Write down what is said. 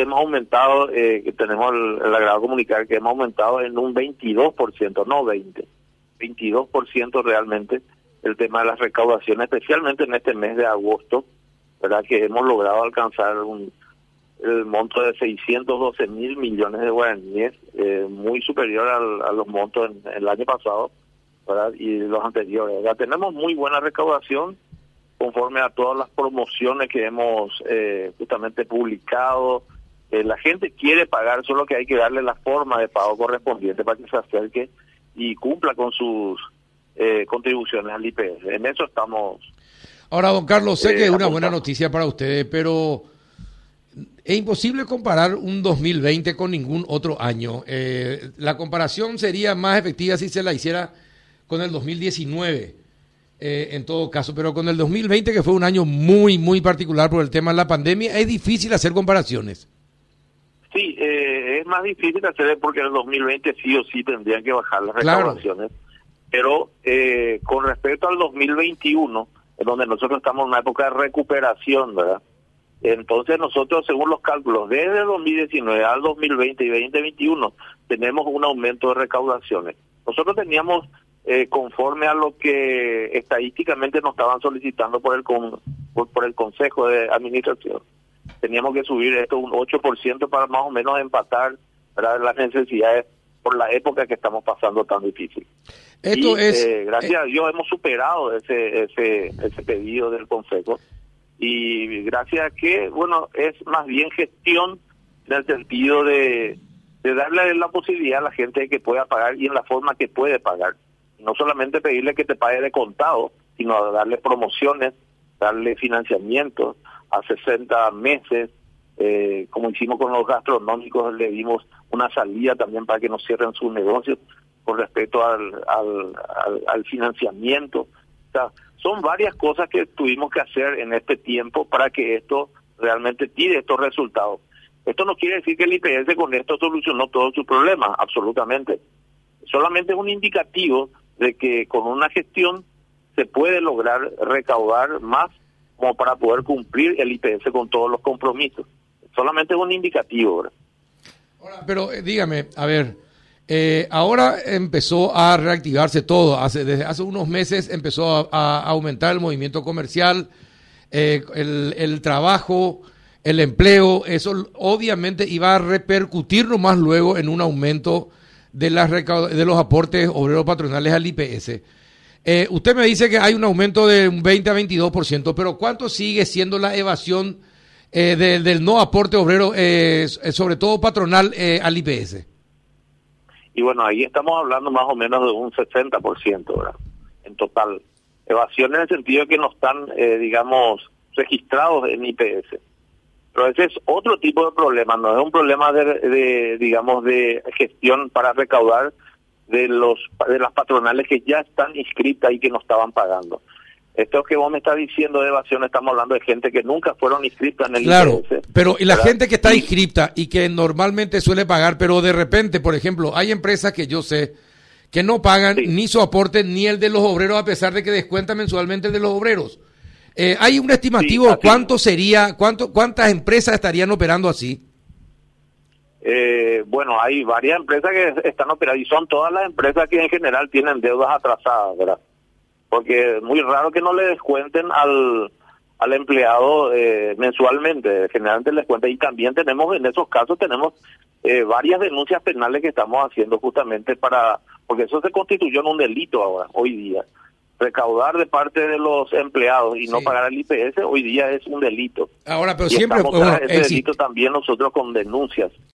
hemos aumentado, eh, tenemos el, el agrado comunicar que hemos aumentado en un 22%, no 20, 22% realmente el tema de las recaudaciones, especialmente en este mes de agosto, ¿verdad? Que hemos logrado alcanzar un, el monto de 612 mil millones de guaraníes, eh, muy superior al, a los montos en, el año pasado ¿verdad? y los anteriores. Ya tenemos muy buena recaudación conforme a todas las promociones que hemos eh, justamente publicado. Eh, la gente quiere pagar, solo que hay que darle la forma de pago correspondiente para que se acerque y cumpla con sus eh, contribuciones al IPS. En eso estamos. Ahora, don Carlos, sé que es una buena noticia para ustedes, pero es imposible comparar un 2020 con ningún otro año. la comparación sería más efectiva si se la hiciera con el 2019 eh, en todo caso, pero con el 2020, que fue un año muy, muy particular por el tema de la pandemia, es difícil hacer comparaciones. Sí, eh, es más difícil hacer porque en el 2020 sí o sí tendrían que bajar las recaudaciones, pero eh, con respecto al 2021, en donde nosotros estamos en una época de recuperación, ¿verdad? Entonces nosotros, según los cálculos, desde el 2019 al 2020 y 2021, tenemos un aumento de recaudaciones. Nosotros teníamos eh, conforme a lo que estadísticamente nos estaban solicitando por el por, el Consejo de Administración. Teníamos que subir esto un 8% para más o menos empatar las necesidades por la época que estamos pasando tan difícil. Esto es eh, gracias a Dios hemos superado ese ese ese pedido del Consejo. Y gracias a que bueno es más bien gestión en el sentido de de darle la posibilidad a la gente de que pueda pagar y en la forma que puede pagar. No solamente pedirle que te pague de contado, sino darle promociones, darle financiamiento a 60 meses, eh, como hicimos con los gastronómicos, le dimos una salida también para que no cierren sus negocios con respecto al, al, al, financiamiento. O sea, son varias cosas que tuvimos que hacer en este tiempo para que esto realmente tire estos resultados. Esto no quiere decir que el IPS con esto solucionó todos sus problemas, absolutamente. Solamente es un indicativo de que con una gestión se puede lograr recaudar más como para poder cumplir el IPS con todos los compromisos. Solamente es un indicativo. pero eh, dígame, a ver, eh, ahora empezó a reactivarse todo. Hace, desde hace unos meses empezó a, aumentar el movimiento comercial, eh, el, el, trabajo, el empleo. Eso obviamente iba a repercutir más luego en un aumento de, las de los aportes obreros patronales al IPS. Eh, usted me dice que hay un aumento de un 20 a 22%, pero ¿cuánto sigue siendo la evasión eh, del no aporte obrero, eh, sobre todo patronal, al IPS? Y bueno, ahí estamos hablando más o menos de un 60%, ¿verdad? En total. Evasión en el sentido de que no están, digamos, registrados en IPS. Pero ese es otro tipo de problema, no es un problema de, digamos, de gestión para recaudar de los de las patronales que ya están inscritas y que no estaban pagando. Esto que vos me estás diciendo de evasión, estamos hablando de gente que nunca fueron inscritas en el Claro, pero y la gente que está inscrita y que normalmente suele pagar, pero de repente, por ejemplo, hay empresas que yo sé que no pagan ni su aporte ni el de los obreros a pesar de que descuentan mensualmente el de los obreros. Eh, ¿Hay un estimativo cuánto sería, cuánto, cuántas empresas estarían operando así? Eh, bueno, hay varias empresas que están operando y son todas las empresas que en general tienen deudas atrasadas, ¿verdad? Porque es muy raro que no le descuenten al, al empleado eh, mensualmente, generalmente les cuenta y también tenemos en esos casos tenemos eh, varias denuncias penales que estamos haciendo justamente para, porque eso se constituyó en un delito ahora, hoy día recaudar de parte de los empleados y no pagar el IPS hoy día es un delito. Ahora, pero siempre estamos ese delito también nosotros con denuncias.